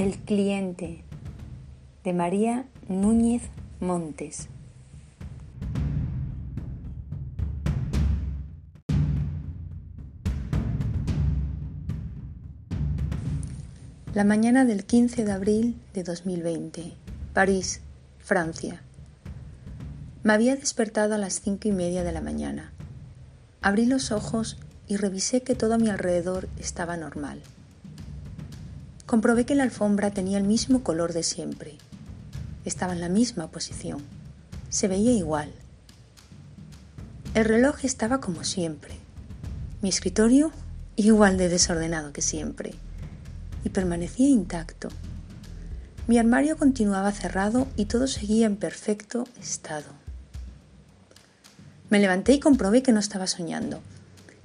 El cliente de María Núñez Montes. La mañana del 15 de abril de 2020, París, Francia. Me había despertado a las cinco y media de la mañana. Abrí los ojos y revisé que todo a mi alrededor estaba normal. Comprobé que la alfombra tenía el mismo color de siempre. Estaba en la misma posición. Se veía igual. El reloj estaba como siempre. Mi escritorio igual de desordenado que siempre. Y permanecía intacto. Mi armario continuaba cerrado y todo seguía en perfecto estado. Me levanté y comprobé que no estaba soñando.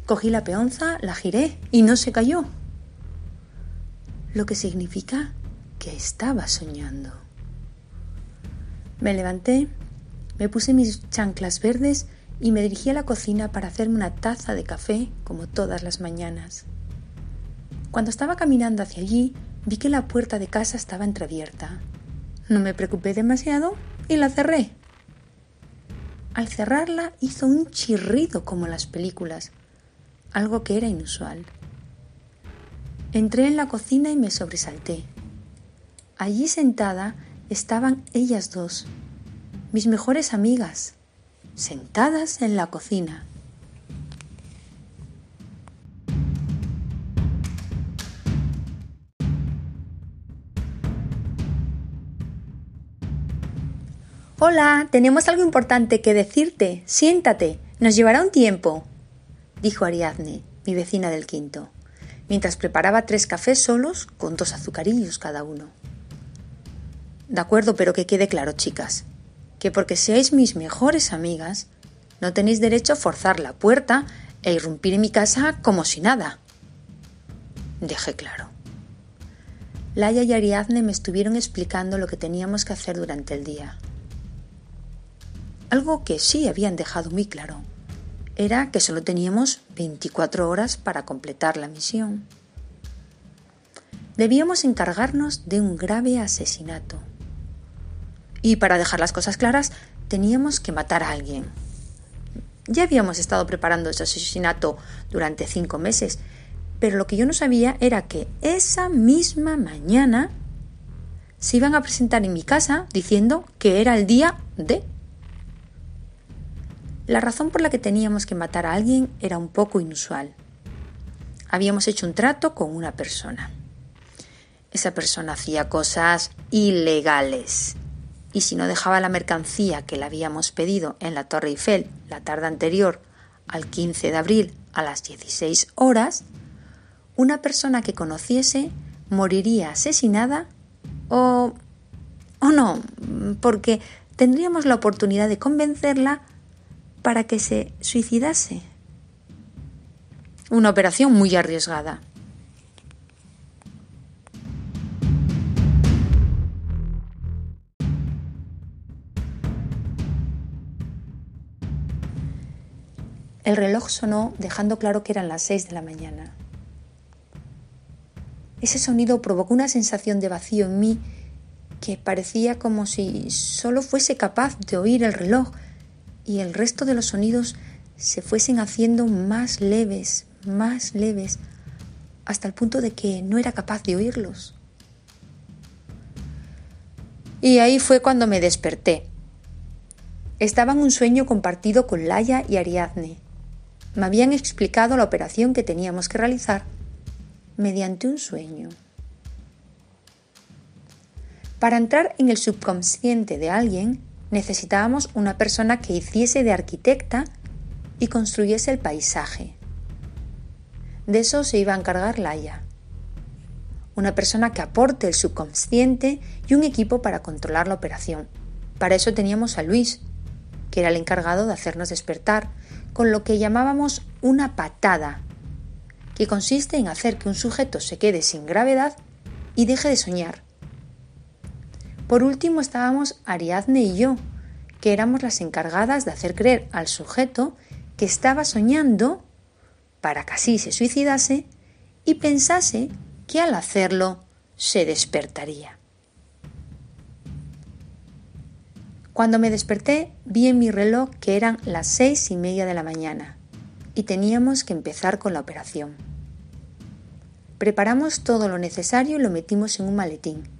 Cogí la peonza, la giré y no se cayó lo que significa que estaba soñando. Me levanté, me puse mis chanclas verdes y me dirigí a la cocina para hacerme una taza de café como todas las mañanas. Cuando estaba caminando hacia allí, vi que la puerta de casa estaba entreabierta. No me preocupé demasiado y la cerré. Al cerrarla hizo un chirrido como las películas, algo que era inusual. Entré en la cocina y me sobresalté. Allí sentada estaban ellas dos, mis mejores amigas, sentadas en la cocina. Hola, tenemos algo importante que decirte. Siéntate, nos llevará un tiempo, dijo Ariadne, mi vecina del quinto mientras preparaba tres cafés solos con dos azucarillos cada uno. De acuerdo, pero que quede claro, chicas, que porque seáis mis mejores amigas, no tenéis derecho a forzar la puerta e irrumpir en mi casa como si nada. Dejé claro. Laia y Ariadne me estuvieron explicando lo que teníamos que hacer durante el día. Algo que sí habían dejado muy claro era que solo teníamos 24 horas para completar la misión. Debíamos encargarnos de un grave asesinato. Y para dejar las cosas claras, teníamos que matar a alguien. Ya habíamos estado preparando ese asesinato durante cinco meses, pero lo que yo no sabía era que esa misma mañana se iban a presentar en mi casa diciendo que era el día de la razón por la que teníamos que matar a alguien era un poco inusual. Habíamos hecho un trato con una persona. Esa persona hacía cosas ilegales. Y si no dejaba la mercancía que le habíamos pedido en la Torre Eiffel la tarde anterior al 15 de abril a las 16 horas, una persona que conociese moriría asesinada o, o no, porque tendríamos la oportunidad de convencerla para que se suicidase. Una operación muy arriesgada. El reloj sonó dejando claro que eran las seis de la mañana. Ese sonido provocó una sensación de vacío en mí que parecía como si solo fuese capaz de oír el reloj y el resto de los sonidos se fuesen haciendo más leves, más leves, hasta el punto de que no era capaz de oírlos. Y ahí fue cuando me desperté. Estaba en un sueño compartido con Laia y Ariadne. Me habían explicado la operación que teníamos que realizar mediante un sueño. Para entrar en el subconsciente de alguien, necesitábamos una persona que hiciese de arquitecta y construyese el paisaje. De eso se iba a encargar Laia. Una persona que aporte el subconsciente y un equipo para controlar la operación. Para eso teníamos a Luis, que era el encargado de hacernos despertar, con lo que llamábamos una patada, que consiste en hacer que un sujeto se quede sin gravedad y deje de soñar. Por último estábamos Ariadne y yo, que éramos las encargadas de hacer creer al sujeto que estaba soñando para que así se suicidase y pensase que al hacerlo se despertaría. Cuando me desperté vi en mi reloj que eran las seis y media de la mañana y teníamos que empezar con la operación. Preparamos todo lo necesario y lo metimos en un maletín.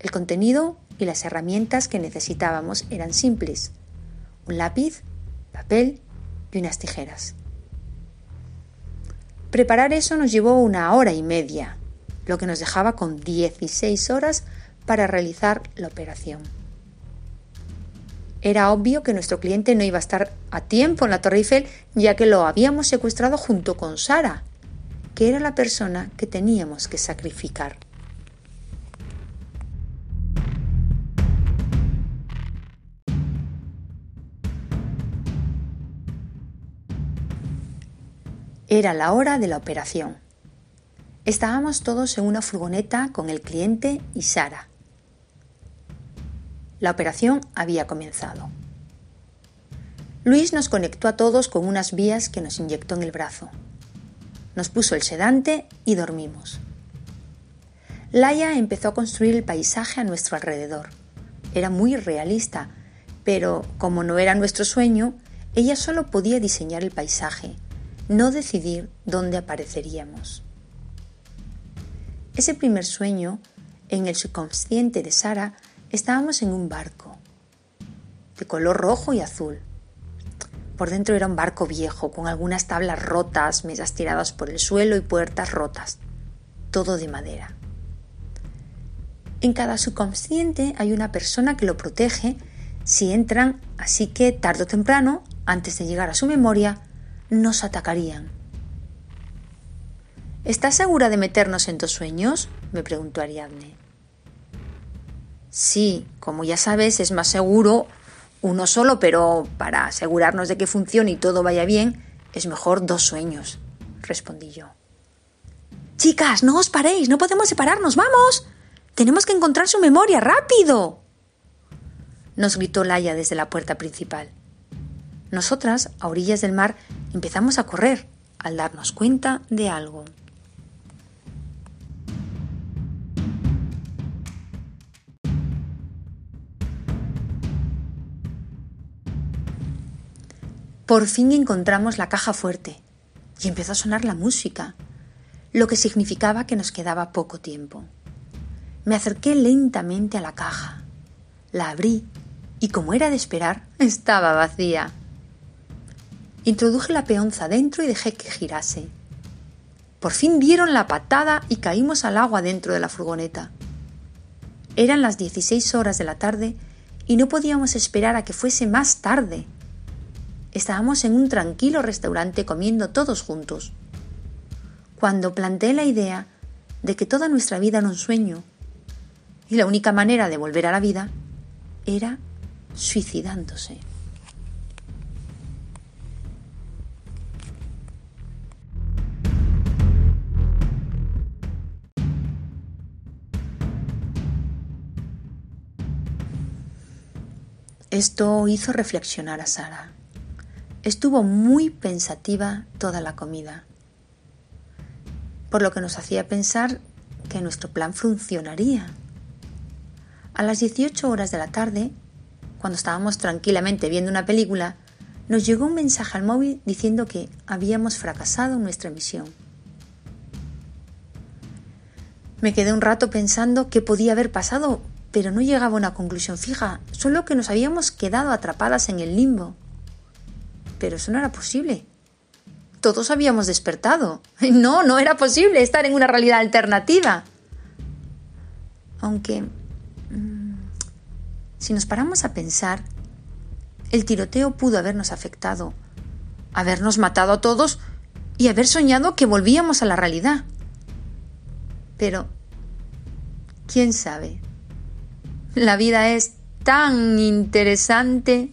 El contenido y las herramientas que necesitábamos eran simples. Un lápiz, papel y unas tijeras. Preparar eso nos llevó una hora y media, lo que nos dejaba con 16 horas para realizar la operación. Era obvio que nuestro cliente no iba a estar a tiempo en la Torre Eiffel, ya que lo habíamos secuestrado junto con Sara, que era la persona que teníamos que sacrificar. Era la hora de la operación. Estábamos todos en una furgoneta con el cliente y Sara. La operación había comenzado. Luis nos conectó a todos con unas vías que nos inyectó en el brazo. Nos puso el sedante y dormimos. Laia empezó a construir el paisaje a nuestro alrededor. Era muy realista, pero como no era nuestro sueño, ella solo podía diseñar el paisaje, no decidir dónde apareceríamos. Ese primer sueño, en el subconsciente de Sara, Estábamos en un barco de color rojo y azul. Por dentro era un barco viejo, con algunas tablas rotas, mesas tiradas por el suelo y puertas rotas. Todo de madera. En cada subconsciente hay una persona que lo protege si entran, así que tarde o temprano, antes de llegar a su memoria, nos atacarían. ¿Estás segura de meternos en tus sueños? me preguntó Ariadne. Sí, como ya sabes, es más seguro uno solo, pero para asegurarnos de que funcione y todo vaya bien, es mejor dos sueños, respondí yo. Chicas, no os paréis, no podemos separarnos, vamos. Tenemos que encontrar su memoria, rápido. Nos gritó Laia desde la puerta principal. Nosotras, a orillas del mar, empezamos a correr al darnos cuenta de algo. Por fin encontramos la caja fuerte y empezó a sonar la música, lo que significaba que nos quedaba poco tiempo. Me acerqué lentamente a la caja, la abrí y como era de esperar, estaba vacía. Introduje la peonza dentro y dejé que girase. Por fin dieron la patada y caímos al agua dentro de la furgoneta. Eran las 16 horas de la tarde y no podíamos esperar a que fuese más tarde. Estábamos en un tranquilo restaurante comiendo todos juntos. Cuando planteé la idea de que toda nuestra vida era un sueño y la única manera de volver a la vida era suicidándose. Esto hizo reflexionar a Sara. Estuvo muy pensativa toda la comida, por lo que nos hacía pensar que nuestro plan funcionaría. A las 18 horas de la tarde, cuando estábamos tranquilamente viendo una película, nos llegó un mensaje al móvil diciendo que habíamos fracasado en nuestra misión. Me quedé un rato pensando qué podía haber pasado, pero no llegaba a una conclusión fija, solo que nos habíamos quedado atrapadas en el limbo. Pero eso no era posible. Todos habíamos despertado. No, no era posible estar en una realidad alternativa. Aunque, mm, si nos paramos a pensar, el tiroteo pudo habernos afectado, habernos matado a todos y haber soñado que volvíamos a la realidad. Pero, ¿quién sabe? La vida es tan interesante